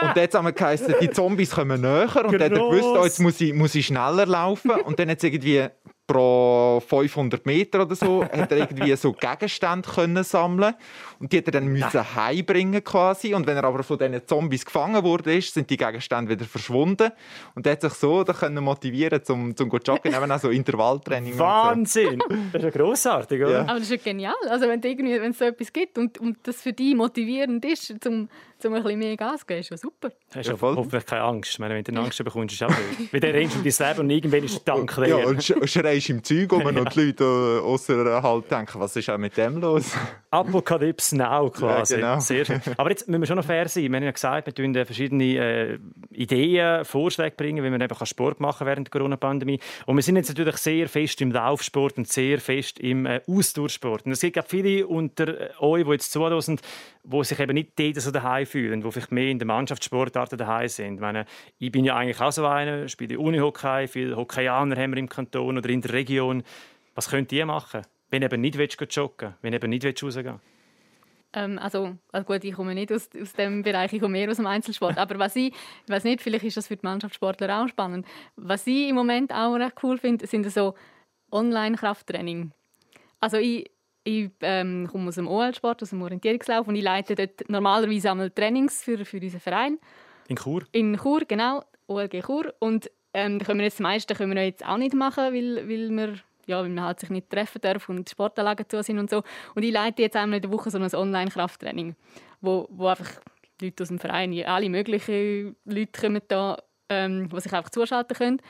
Und dann hat es geheißen, die Zombies kommen näher. Und dann hat er gewusst, oh, jetzt muss ich, muss ich schneller laufen. Und dann hat es irgendwie pro 500 Meter oder so, hat er irgendwie so Gegenstände können sammeln Und die hat er dann müssen heimbringen quasi. Und wenn er aber von diesen Zombies gefangen wurde, ist, sind die Gegenstände wieder verschwunden. Und er hat sich so da können motivieren zum, zum go joggen, eben auch so Intervalltraining. und so. Wahnsinn! Das ist ja grossartig, oder? Ja. Aber das ist ja genial. Also wenn, irgendwie, wenn es so etwas gibt und, und das für dich motivierend ist, zum, zum ein bisschen mehr Gas zu geben, ist ja super. Hast Ja, du voll. hoffentlich keine Angst. Ich meine, wenn du Angst bekommst, ist es auch blöd. (laughs) Weil dann rennst du um dein Leben und irgendwann ist der Tank leer. Ja, und sch schreist im Zeug um (laughs) und die Leute äh, ausser halt denken, was ist auch mit dem los? (laughs) Apokalypse now quasi. Ja, genau. Sehr schön. Aber jetzt müssen wir schon noch fair sein. Wir haben ja gesagt, wir tun verschiedene äh, Ideen, Vorschläge bringen, wie man einfach Sport machen kann während der Corona-Pandemie. Und wir sind jetzt natürlich sehr fest im Laufsport und sehr fest im äh, Ausdauersport. Und es gibt viele unter äh, euch, die jetzt zuhören, die sich eben nicht dort so daheim fühlen, die vielleicht mehr in den Mannschaftssportarten daheim sind. Ich, meine, ich bin ja eigentlich auch so einer, spiele Unihockey, viele Hockeyaner haben wir im Kanton oder in der Region. Was könnt ihr machen, wenn eben nicht willst, joggen wenn du eben nicht willst rausgehen Ähm, also, also gut, ich komme nicht aus, aus dem Bereich, ich komme mehr aus dem Einzelsport. Aber was ich, ich weiß nicht, vielleicht ist das für die Mannschaftssportler auch spannend. Was ich im Moment auch recht cool finde, sind so Online-Krafttraining. Also ich, ich ähm, komme aus dem OL-Sport, aus dem Orientierungslauf und ich leite dort normalerweise einmal Trainings für, für unseren Verein. In Chur? In Chur, genau, OLG Chur. Und ähm, da können wir jetzt das meiste können wir jetzt auch nicht machen, weil, weil wir ja, weil man halt sich nicht treffen darf und die Sportanlagen zu sind und so. Und ich leite jetzt einmal in der Woche so ein Online-Krafttraining, wo, wo einfach Leute aus dem Verein, alle möglichen Leute kommen da, ähm, die sich einfach zuschalten können.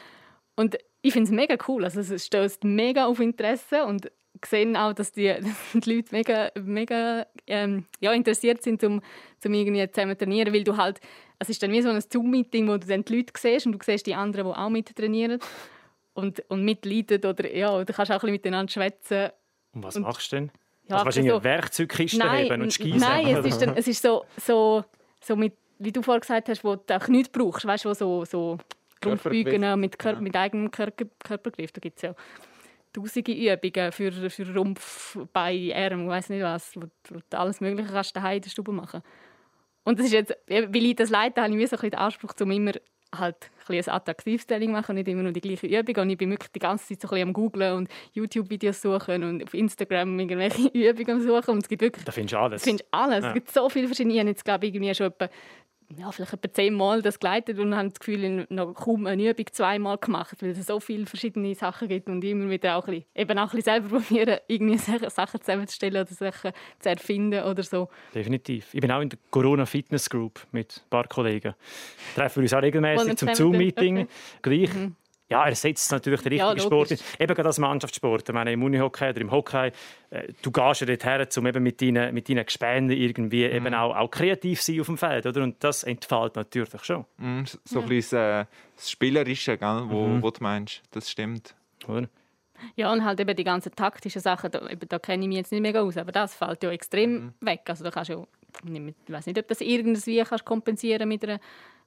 Und ich finde es mega cool. Also es stößt mega auf Interesse und sehen auch, dass die, (laughs) dass die Leute mega, mega ähm, ja, interessiert sind, um, um irgendwie zusammen zu trainieren, weil du halt, es ist dann wie so ein Zoom-Meeting, wo du dann die Leute siehst und du siehst die anderen, die auch mit trainieren und, und mitleiden oder ja, du kannst auch ein bisschen miteinander schwätzen. Und was Und- machst du denn? Ja, also wahrscheinlich so- eine Werkzeugkiste Nein, haben und n- Skis nein es ist, dann, (laughs) es ist so, so, so mit, wie du vorhin gesagt hast, wo du auch nichts brauchst, weißt du, wo so, so. Rumpfbeugen mit, Kör Ja. mit eigenem Körper Körpergriff, da gibt es ja tausende Übungen für, für Rumpf, Bein, Arm, weiß nicht was, wo, wo du alles Mögliche kannst daheim in der Stube machen. Und das ist jetzt, weil ich das leite, habe ich mir so ein bisschen den Anspruch, um immer halt ein, ein attraktives Training zu machen, nicht immer nur die gleiche Übung. Und ich bin wirklich die ganze Zeit so ein bisschen am googlen und YouTube-Videos suchen und auf Instagram irgendwelche (laughs) Übungen am suchen. Und es gibt wirklich Da findest du alles. Findest alles. Ja. Es gibt so viele verschiedene. Ich habe jetzt, glaube ich, irgendwie schon etwa, ja, vielleicht etwa zehnmal das geleitet und habe das Gefühl, ich habe noch kaum eine Übung zweimal gemacht, weil es so viele verschiedene Sachen gibt und immer wieder auch ein bisschen, eben auch ein bisschen selber (laughs) probieren, irgendwie Sachen zusammenzustellen oder Sachen zu erfinden oder so. Definitiv. Ich bin auch in der Corona Fitness Group mit ein paar Kollegen. Treffen wir uns auch regelmäßig zum Zoom-Meeting. okay. Gleich. Ja, ersetzt natürlich den Ja, richtigen Sport. logisch. Eben gerade als Mannschaftssport. Ich meine, im Unihockey oder im Hockey, äh, du gehst ja dorthin, um eben mit deinen, mit deinen Gespänen irgendwie Mhm. eben auch, auch kreativ zu sein auf dem Feld. Oder? Und das entfällt natürlich schon. Mm, So ein bisschen äh, das Spielerische, gell, wo, Mhm. wo du meinst. Das stimmt. Oder? Ja, und halt eben die ganzen taktischen Sachen, da, eben, da kenne ich mich jetzt nicht mega aus, aber das fällt ja extrem weg. Also da kannst du ja, ich weiß nicht, ob das irgendwie kannst kompensieren mit einer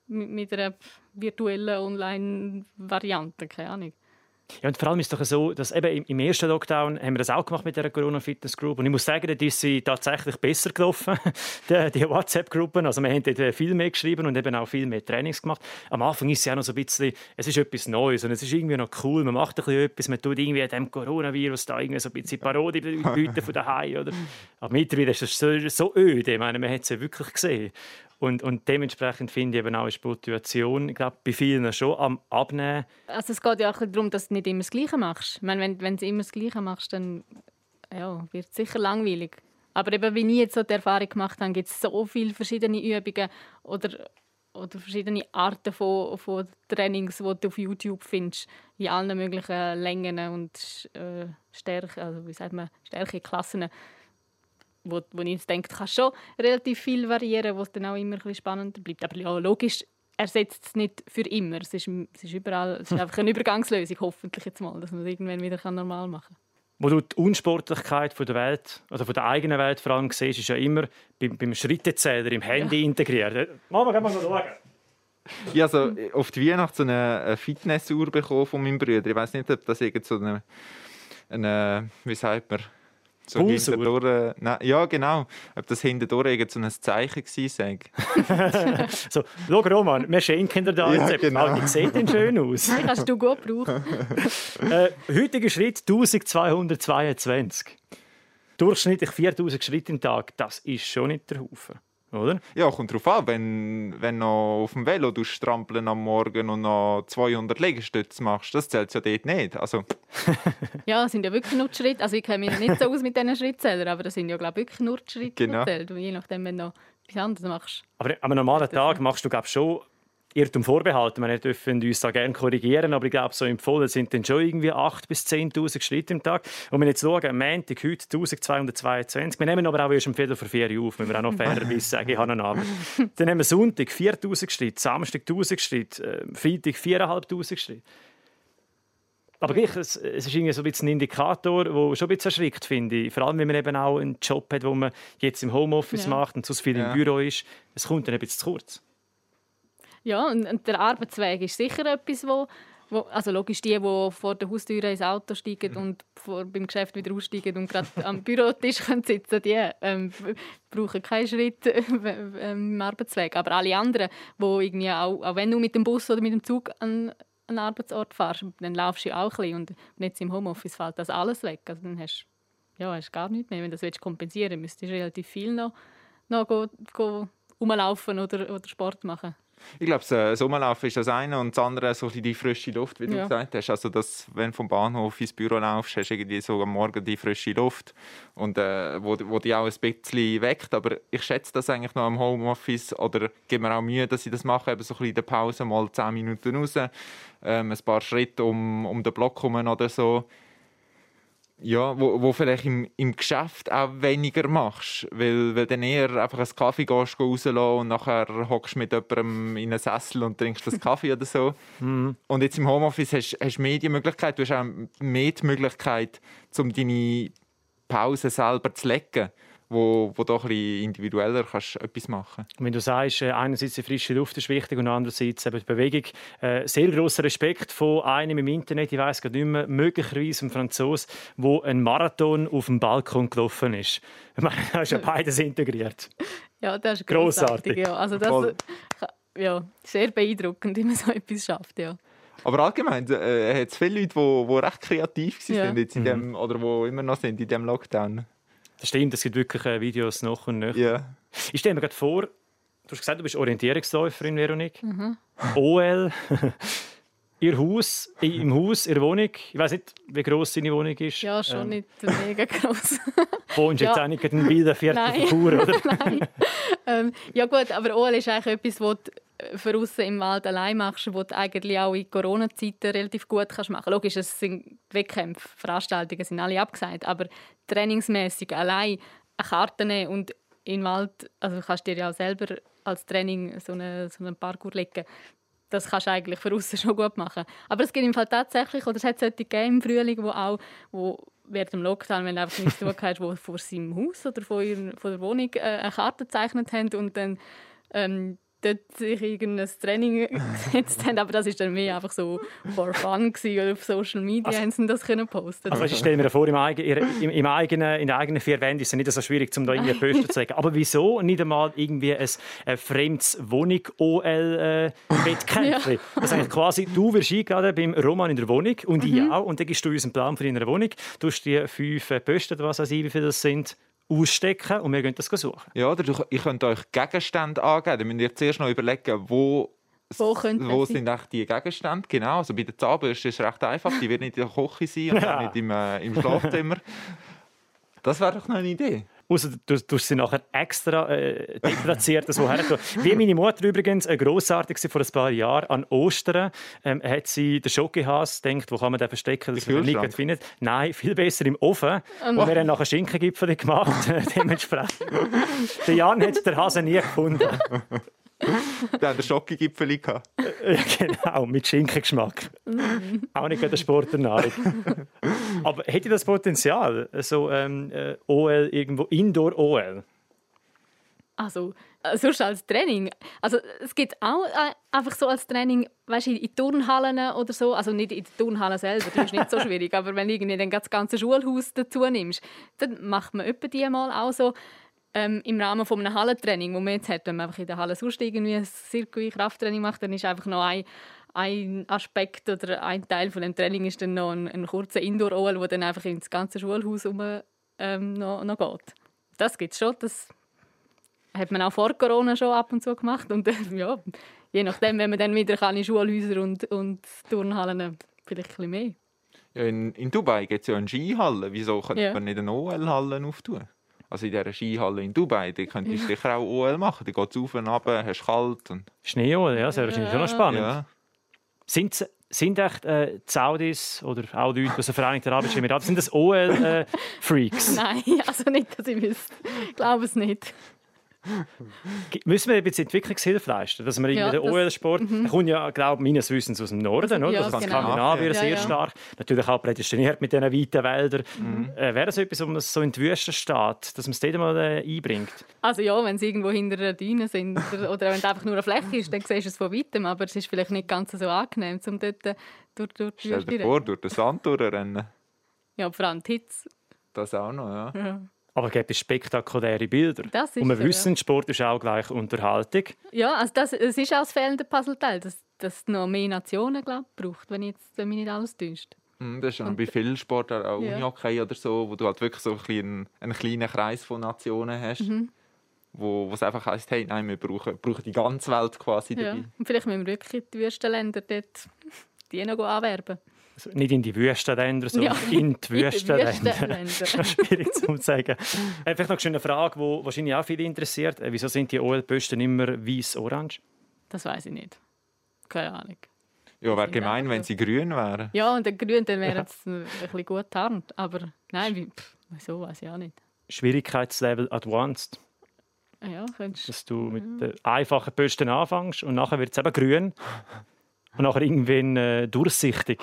mit, mit einer virtuellen Online-Variante, keine Ahnung. Ja, und vor allem ist es doch so, dass eben im ersten Lockdown haben wir das auch gemacht mit der Corona Fitness Group und ich muss sagen, ist sie tatsächlich besser gelaufen, (laughs) die, die WhatsApp-Gruppen. Also wir haben dort viel mehr geschrieben und eben auch viel mehr Trainings gemacht. Am Anfang ist es ja noch so ein bisschen, es ist etwas Neues und es ist irgendwie noch cool, man macht ein bisschen etwas, man tut irgendwie dem Coronavirus da irgendwie so ein bisschen Parodie bieten von daheim, oder? (laughs) Aber mittlerweile ist es so, so öde, ich meine, man hat es ja wirklich gesehen. Und, und dementsprechend finde ich eben auch, ist die Motivation, ich glaube, bei vielen schon am Abnehmen. Also es geht ja auch darum, dass nicht immer das Gleiche machst. Meine, wenn, wenn du immer das Gleiche machst, dann ja, wird es sicher langweilig. Aber eben, wie ich jetzt so die Erfahrung gemacht habe, gibt es so viele verschiedene Übungen oder, oder verschiedene Arten von, von Trainings, die du auf YouTube findest, in allen möglichen Längen und äh, Stärke, also wie sagt man, Stärkeklassen wo, wo ich jetzt denke, kann schon relativ viel variieren, was dann auch immer ein bisschen spannender bleibt. Aber ja, logisch, ersetzt es nicht für immer. Es ist, es ist überall, es ist (laughs) einfach eine Übergangslösung, hoffentlich jetzt mal, dass man es irgendwann wieder normal machen kann. Wo du die Unsportlichkeit von der Welt oder von der eigenen Welt vor allem siehst, ist ja immer beim, beim Schrittezähler im Handy ja. integriert. Mama, kann man mal schauen. Ich habe also auf die Weihnacht so eine Fitnessuhr bekommen von meinem Bruder. Ich weiß nicht, ob das irgend so eine, eine wie sagt man, so hinterdurch, nein, ja, genau. Ob das hinterdurch irgend so ein Zeichen war, (laughs) so, schau Roman, wir schenken dir da ja, Genau. die sieht denn schön aus. Die kannst du gut brauchen. (laughs) äh, heutiger Schritt 1222. Durchschnittlich 4000 Schritte im Tag, das ist schon nicht der Haufen oder? Ja, kommt drauf an. Wenn, wenn du auf dem Velo du strampeln am Morgen und noch 200 Liegestütze machst, das zählt ja dort nicht. Also. (laughs) ja, das sind ja wirklich nur die Schritte. Also ich kenne mich nicht so aus mit diesen Schrittzählern, aber das sind ja glaube wirklich nur die Schritte, genau. die Je nachdem, wenn du noch etwas anderes machst. Aber am normalen Tag machst du glaube schon Irrtum vorbehalten. Wir dürfen uns da gerne korrigieren, aber ich glaube, so empfohlen sind dann schon irgendwie 8.000 bis 10.000 Schritte im Tag. Und wenn wir jetzt schauen, Montag heute 1222. Wir nehmen aber auch erst um Viertel vor vier auf, wenn wir auch noch fairerweise (laughs) sagen, ich habe einen Abend. Dann haben wir Sonntag 4.000 Schritte, Samstag 1.000 Schritte, äh, Freitag 4.500 Schritte. Aber gleich, es, es ist irgendwie so ein, bisschen ein Indikator, der schon ein bisschen erschrickt, finde ich. Vor allem, wenn man eben auch einen Job hat, den man jetzt im Homeoffice ja. macht und so viel ja. im Büro ist. Es kommt dann ein bisschen zu kurz. Ja, und, und der Arbeitsweg ist sicher etwas, wo, wo also logisch die, die vor der Haustür ins Auto steigen mhm. und vor, beim Geschäft wieder aussteigen und gerade am Bürotisch (laughs) können sitzen die ähm, brauchen keinen Schritt (laughs) äh, im Arbeitsweg. Aber alle anderen, wo irgendwie auch, auch wenn du mit dem Bus oder mit dem Zug an einen Arbeitsort fährst, dann laufst du auch ein bisschen. Und jetzt im Homeoffice fällt das alles weg. Also dann hast du ja, hast gar nichts mehr. Wenn du das kompensieren willst, müsstest du relativ viel noch, noch go, go rumlaufen oder, oder Sport machen. Ich glaube, das Sommerlaufen ist das eine und das andere so die frische Luft, wie du ja. gesagt hast. Also, dass, wenn du vom Bahnhof ins Büro laufst, hast du irgendwie so am Morgen die frische Luft, und, äh, wo, wo die auch ein bisschen weckt. Aber ich schätze das eigentlich noch im Homeoffice oder gebe mir auch Mühe, dass ich das mache, eben so ein bisschen in der Pause mal 10 Minuten raus, ähm, ein paar Schritte um, um den Block herum oder so ja, wo, wo vielleicht im, im Geschäft auch weniger machst, weil, weil dann eher einfach einen Kaffee gehst, rauslassen und nachher hockst du mit jemandem in einen Sessel und trinkst das Kaffee oder so. (laughs) Mhm. Und jetzt im Homeoffice hast, hast du mehr die Möglichkeit, du hast auch mehr die Möglichkeit, um deine Pause selber zu legen wo, wo doch ein bisschen individueller kannst etwas machen Wenn du sagst, äh, einerseits die frische Luft ist wichtig und andererseits eben die Bewegung, äh, sehr großer Respekt von einem im Internet, ich weiß gerade nicht mehr, möglicherweise ein Franzose, wo ein Marathon auf dem Balkon gelaufen ist. Ich meine, da ist ja beides integriert. Ja, das ist großartig. Ja. Also das, ja, sehr beeindruckend, (laughs) wie man so etwas schafft. Ja. Aber allgemein äh, hat es viele Leute, die, recht kreativ waren ja. jetzt in mhm. dem, oder die immer noch sind in diesem Lockdown. Das stimmt, es gibt wirklich äh, Videos noch und noch. Yeah. Ich stelle mir gerade vor, du hast gesagt, du bist Orientierungsläuferin, Veronique. Mhm. OL. (laughs) Ihr Haus, im Haus, Ihre Wohnung. Ich weiß nicht, wie groß deine Wohnung ist. Ja, schon ähm, nicht mega (laughs) groß. Wohnst du ja. jetzt auch nicht in Bildenviertel Chur, oder? (laughs) Nein. Ähm, ja gut, aber OL ist eigentlich etwas, was für aussen im Wald allein machst, wo du eigentlich auch in Corona-Zeiten relativ gut kannst machen Logisch, es sind Wettkämpfe, Veranstaltungen sind alle abgesagt, aber trainingsmäßig allein eine Karte nehmen und den Wald, also kannst du dir ja auch selber als Training so einen, so einen Parkour legen, das kannst du eigentlich für aussen schon gut machen. Aber es gibt im Fall tatsächlich, oder es hat solche gegeben im Frühling, wo auch, wo während dem Lockdown, wenn du einfach nichts zu tun hast, wo vor seinem Haus oder vor, ihrer, vor der Wohnung äh, eine Karte gezeichnet haben und dann ähm, dort sich irgendein Training (laughs) gesetzt haben, aber das ist dann mehr einfach so for fun gewesen. Oder auf Social Media Also- haben sie das können posten. Also ich stelle mir vor, im, eigen, im, im eigenen, in den eigenen vier Wänden ist es nicht so schwierig, um da irgendwie Poster zu legen. Aber wieso nicht einmal irgendwie ein, ein fremdes Wohnung-OL-Wettkämpfchen? (laughs) Ja. Das eigentlich quasi, du wirst eingeladen beim Roman in der Wohnung und ich auch. Und dann gibst du uns einen Plan für deine Wohnung. Du hast die fünf äh, Poster, was weiß ich, wie viele das sind, ausstecken und wir gehen das suchen. Ja, oder ich könnte euch Gegenstände angeben. Dann müsst ihr zuerst noch überlegen, wo, Wo wo sind echt die Gegenstände. Genau, also bei der Zahnbürste ist es recht einfach. Die wird nicht in der Küche sein und Ja. auch (laughs) nicht im, äh, im Schlafzimmer. Das wäre doch noch eine Idee. Außer du du hast sie nachher extra äh, deplatziert, so. Wie meine Mutter übrigens, äh, grossartig war vor ein paar Jahren, an Ostern, ähm, hat sie den Schokihas gedacht, wo kann man den verstecken, dass man den nicht findet. Nein, viel besser im Ofen. Und wir haben nachher Schinkengipfel gemacht, äh, (laughs) dementsprechend. Der Jan hat den Hase nie gefunden. (laughs) Da haben wir Schokogipfel gehabt. (laughs) Ja, genau, mit Schinkengeschmack. Auch nicht gerade der Sporternährung. Aber hätte das Potenzial, so ähm, äh, OL irgendwo, Indoor-OL? Also, äh, sonst als Training. Also, es gibt auch äh, einfach so als Training, weißt du, in Turnhallen oder so. Also nicht in der Turnhalle selber, das ist nicht so (laughs) schwierig. aber wenn du irgendwie dann das ganze Schulhaus dazu nimmst, dann macht man etwa die mal auch so ähm, im Rahmen von einem Hallentraining, wo man jetzt hat, wenn man einfach in der Halle sonst irgendwie ein Circuit-Krafttraining macht, dann ist einfach noch ein ein Aspekt oder ein Teil von dem Training ist dann noch ein, ein kurzer Indoor-OL, wo dann einfach ins ganze Schulhaus um, ähm, noch, noch geht. Das gibt es schon, das hat man auch vor Corona schon ab und zu gemacht. Und äh, ja, je nachdem, wenn man dann wieder kann in Schulhäuser und, und Turnhallen, vielleicht ein bisschen mehr. Ja, in, in Dubai gibt es ja eine Skihalle. Wieso könnte Ja. man nicht eine OL-Halle auftun? Also in dieser Skihalle in Dubai, da könntest du sicher auch OL machen. Da geht es auf und ab, hast kalt. Und, Schnee-OL, ja, das wäre wahrscheinlich schon noch spannend. ja. Sind, sind echt äh, die Saudis oder auch die Leute aus den Vereinigten Arabischen Emiraten, sind das OL-Freaks? (laughs) Nein, also nicht, dass ich wüsste. Ich glaube es nicht. Müssen wir ein bisschen Entwicklungshilfe leisten? Dass wir Ja, den OL-Sport, der kommt ja, glaube ich, meines Wissens aus dem Norden, oder? Ja, das ist genau. Skandinavien Ja, sehr ja. stark. Natürlich auch prädestiniert mit diesen weiten Wäldern. Mhm. Äh, Wäre das etwas, um das so in die Wüste steht, dass man es dort mal äh, einbringt? Also ja, wenn sie irgendwo hinter einer Düne sind oder, oder wenn es einfach nur eine Fläche ist, dann siehst du es von weitem. Aber es ist vielleicht nicht ganz so angenehm, um dort äh, durch, durch die Stell Wüste dir zu vor, rennen. durch den Sand durchrennen. Ja, vor allem die Hitze. Das auch noch, ja. Aber es gibt spektakuläre Bilder. Das ist Und wir so, wissen, Sport ist auch gleich Unterhaltung. Ja, also das, es ist auch das fehlende Puzzleteil, dass dass es noch mehr Nationen glaub, braucht, wenn, ich jetzt, wenn mich nicht alles täuscht. Mm, Das ist schon bei vielen Sportarten, auch Ja. Unihockey oder so, wo du halt wirklich so ein bisschen einen kleinen Kreis von Nationen hast, Mhm. wo wo es einfach heisst, hey, nein, wir brauchen, brauchen die ganze Welt quasi Ja. dabei. Und vielleicht müssen wir wirklich die Wüstenländer dort (laughs) die noch anwerben. Also nicht in die Wüstenländer, sondern Ja, in die ist (laughs) schwierig zu sagen. Äh, Vielleicht noch eine Frage, die wahrscheinlich auch viele interessiert. Äh, Wieso sind die OL-Posten immer weiß-orange? Das weiß ich nicht. Keine Ahnung. Ja, wäre gemein, wenn sie grün wären. Ja, und der Grün, dann wäre es ein bisschen gut tarnt. Aber nein, pff, wieso, weiß ich auch nicht. Schwierigkeitslevel advanced. Ja, könntest Dass du mit den einfachen Posten anfängst und nachher wird es eben grün. Und nachher irgendwann äh, durchsichtig.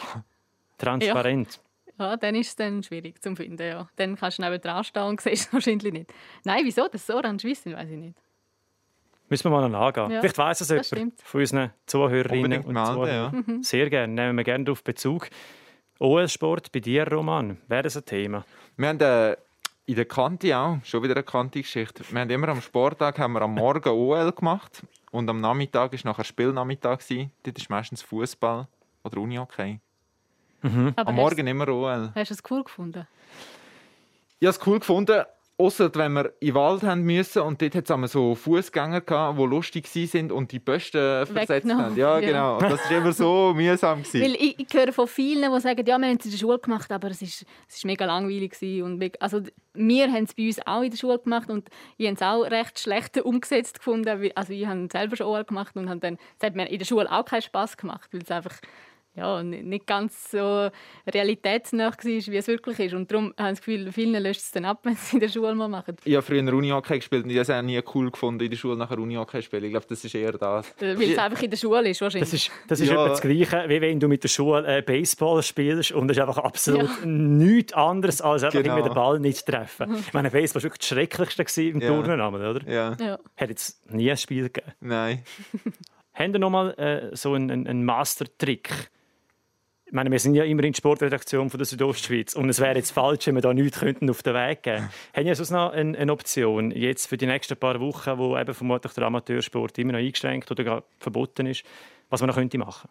Transparent. Ja, dann ist es dann schwierig zu finden. Ja. Dann kannst du neben dran stehen und (laughs) siehst es wahrscheinlich nicht. Nein, wieso? Das so orange wissen, weiß ich nicht. Müssen wir mal noch angehen. Ja, Vielleicht weiss es das jemand stimmt. von unseren Zuhörerinnen Unbedingt und Zuhörern. ja. Mhm. Sehr gerne. Nehmen wir gerne darauf Bezug. OL-Sport bei dir, Roman, wäre das ein Thema? Wir haben äh, in der Kante auch, schon wieder eine Kante-Geschichte. Wir haben immer am Sporttag haben wir am Morgen OL gemacht und am Nachmittag war nachher Spielnachmittag. Dort ist meistens Fußball oder Unihockey. Aber Am Morgen immer OL. Hast, du es cool gefunden? Ich habe es cool gefunden, außer wenn wir in den Wald haben müssen und dort hat es so Fußgänger gehabt, die lustig waren und die Bösten versetzt haben. Ja, genau. Und das war immer so (laughs) mühsam. gewesen. Weil ich, ich höre von vielen, die sagen, ja, wir haben es in der Schule gemacht, aber es ist, es ist mega langweilig gewesen. und mega- also wir haben es bei uns auch in der Schule gemacht und ich habe es auch recht schlecht (laughs) umgesetzt gefunden. Also ich habe selber schon OL gemacht und habe dann, es hat mir in der Schule auch keinen Spass gemacht, weil es einfach ja, nicht ganz so realitätsnah war, wie es wirklich ist. Und darum habe ich das Gefühl, vielen löscht es dann ab, (laughs) wenn sie es in der Schule mal machen. Ich habe früher Unihockey gespielt und ich habe es auch nie cool gefunden, in der Schule nachher Unihockey spielen. Ich glaube, das ist eher das. Weil es einfach in der Schule ist, wahrscheinlich. Das ist, das ist Ja. etwa das Gleiche, wie wenn du mit der Schule äh, Baseball spielst und es ist einfach absolut nichts anderes, als einfach Genau. irgendwie den Ball nicht zu treffen. Ich meine, Baseball war wirklich das Schrecklichste im Ja. Turniernamen, oder? Ja, ja. Hat jetzt nie ein Spiel gegeben. nein. Haben ihr noch mal äh, so einen, einen Master-Trick? Ich meine, wir sind ja immer in der Sportredaktion von der Südostschweiz und es wäre jetzt falsch, wenn wir da nichts könnten auf den Weg geben (laughs) Haben ihr sonst noch eine, eine Option, jetzt für die nächsten paar Wochen, wo eben vermutlich der Amateursport immer noch eingeschränkt oder gar verboten ist, was man noch könnte machen?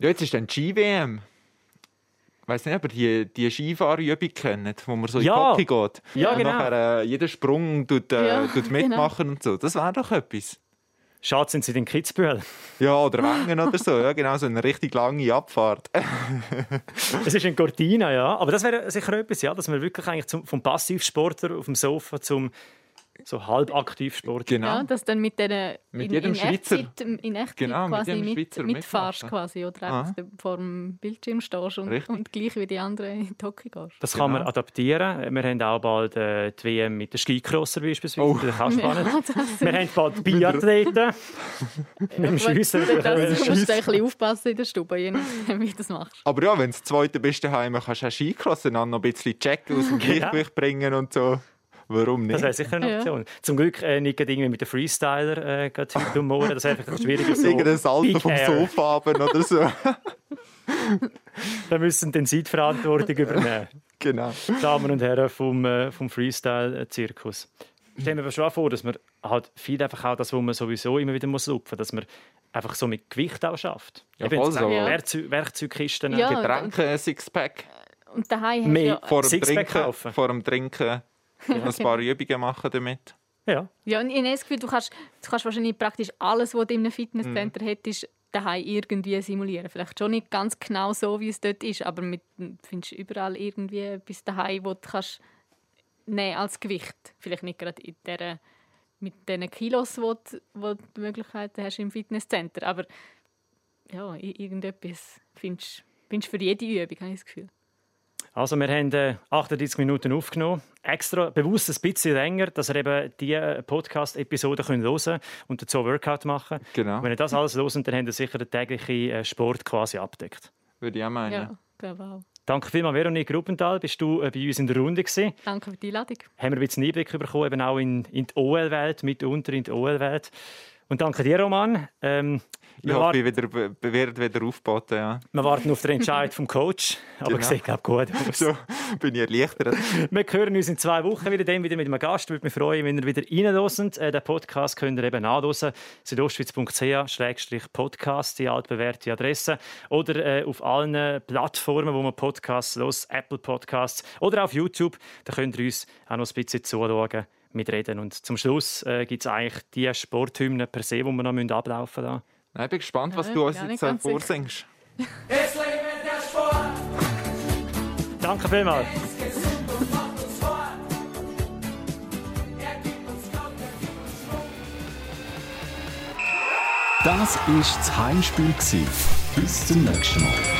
Ja, jetzt ist dann die Ski-WM. Ich weiss nicht, ihr die, die Skifahrübung kennt, wo man so in Ja. die Hockey geht. Ja, und genau. nachher äh, jeden Sprung tut, äh, Ja, tut (laughs) mitmachen und so. Das wäre doch etwas. Schade, sind sie in Kitzbühel. Ja, oder Wengen oder so. Ja, genau, so eine richtig lange Abfahrt. (laughs) Es ist in Cortina, ja. Aber das wäre sicher etwas, ja, dass man wirklich eigentlich zum, vom Passivsportler auf dem Sofa zum so Halbaktivsportler. Genau. Ja, dass dann mit denen Mit in, jedem in Schweizer. Echtzeit, in Echtzeit Genau, mit quasi jedem mit, Schweizer mitfahrst mitmachen. quasi oder Ah. vor dem Bildschirm stehst und, Richtig. und gleich wie die anderen in die Hockey gehst. Das kann man Genau. adaptieren. Wir haben auch bald äh, die WM mit den Skicrosser beispielsweise. Oh. Das ist auch spannend. Ja, das Wir haben bald Biathleten. (laughs) Im Schiessen. Da musst du ein bisschen aufpassen in der Stube, je nachdem, wie du das machst. Aber ja, wenn du das zweite bist daheim, kannst du auch Skicross und dann noch ein bisschen checken, aus dem Genau. Gleichgewicht bringen und so. Warum Das nicht? wäre sicher eine Ja. Option. Zum Glück äh, nicht irgendwie mit den Freestyler äh, und morgen. Das wäre einfach schwieriger. So Irgendein Salto vom Air. Sofa haben oder so. (laughs) Da müssen den Zeitverantwortung übernehmen. genau. Damen und Herren vom, äh, vom Freestyle-Zirkus. Stellen wir mir schon vor, dass man halt viel einfach auch das, was man sowieso immer wieder muss lupfen, dass man einfach so mit Gewicht auch schafft. Ja, Eben voll jetzt so. Ja. Werkzeug, Werkzeugkisten. Ja. Getränke, Sixpack. Und daheim hast du Mehr. ja, Vor dem, Sixpack Trinken, kaufen. vor dem Trinken (laughs) noch ein paar Übungen machen damit. Ja. ja, und ich habe das Gefühl, du kannst, du kannst wahrscheinlich praktisch alles, was du in einem Fitnesscenter Mhm. hättest, daheim irgendwie simulieren. Vielleicht schon nicht ganz genau so, wie es dort ist, aber mit, findest du überall irgendwie etwas daheim, wo du kannst nehmen als Gewicht. Vielleicht nicht gerade in der, mit den Kilos, wo du, wo du die Möglichkeiten hast im Fitnesscenter, aber ja, irgendetwas findest findest du für jede Übung, habe ich das Gefühl. Also wir haben äh, 38 Minuten aufgenommen. Extra bewusst ein bisschen länger, dass ihr eben diese Podcast-Episode hören könnt und dazu einen Workout machen Genau. Wenn ihr das alles hört, dann habt ihr sicher den täglichen äh, Sport quasi abdeckt. Würde ich auch meinen. Ja, glaube auch. Danke vielmals, Veronique Gruppenthal. Bist du äh, bei uns in der Runde gewesen? Danke für die Einladung. Haben wir ein bisschen Einblick bekommen, eben auch in, in die OL-Welt, mitunter in die OL-Welt. Und danke dir, Roman. Ähm, Ich hoffe, ich wieder, werde wieder aufgeboten. Ja. wir warten auf den Entscheid vom Coach. Aber Genau. sieht, glaube gut aus. So bin ich erleichtert. Wir hören uns in zwei Wochen wieder, dann wieder mit einem Gast. Würde mich freuen, wenn ihr wieder reinhört. Äh, den Podcast könnt ihr eben nachhören. südostschweiz.ch-podcast, die altbewährte Adresse. Oder äh, auf allen Plattformen, wo man Podcasts los, Apple Podcasts oder auf YouTube. Da könnt ihr uns auch noch ein bisschen zuschauen, mitreden. Und zum Schluss äh, gibt es eigentlich die Sporthymne per se, die wir noch müssen ablaufen müssen. Nein, ich bin gespannt, was Ja, du uns jetzt äh, ganz sicher. vorsingst. Danke vielmals. Das war das Heimspiel. Bis zum nächsten Mal.